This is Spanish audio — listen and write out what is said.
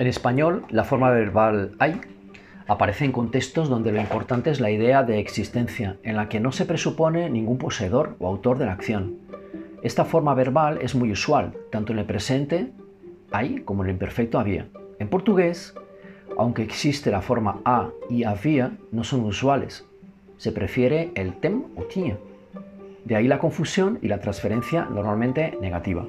En español, la forma verbal hay aparece en contextos donde lo importante es la idea de existencia, en la que no se presupone ningún poseedor o autor de la acción. Esta forma verbal es muy usual, tanto en el presente, hay, como en el imperfecto había. En portugués, aunque existe la forma a y había, no son usuales. Se prefiere el tem o tinha. De ahí la confusión y la transferencia normalmente negativa.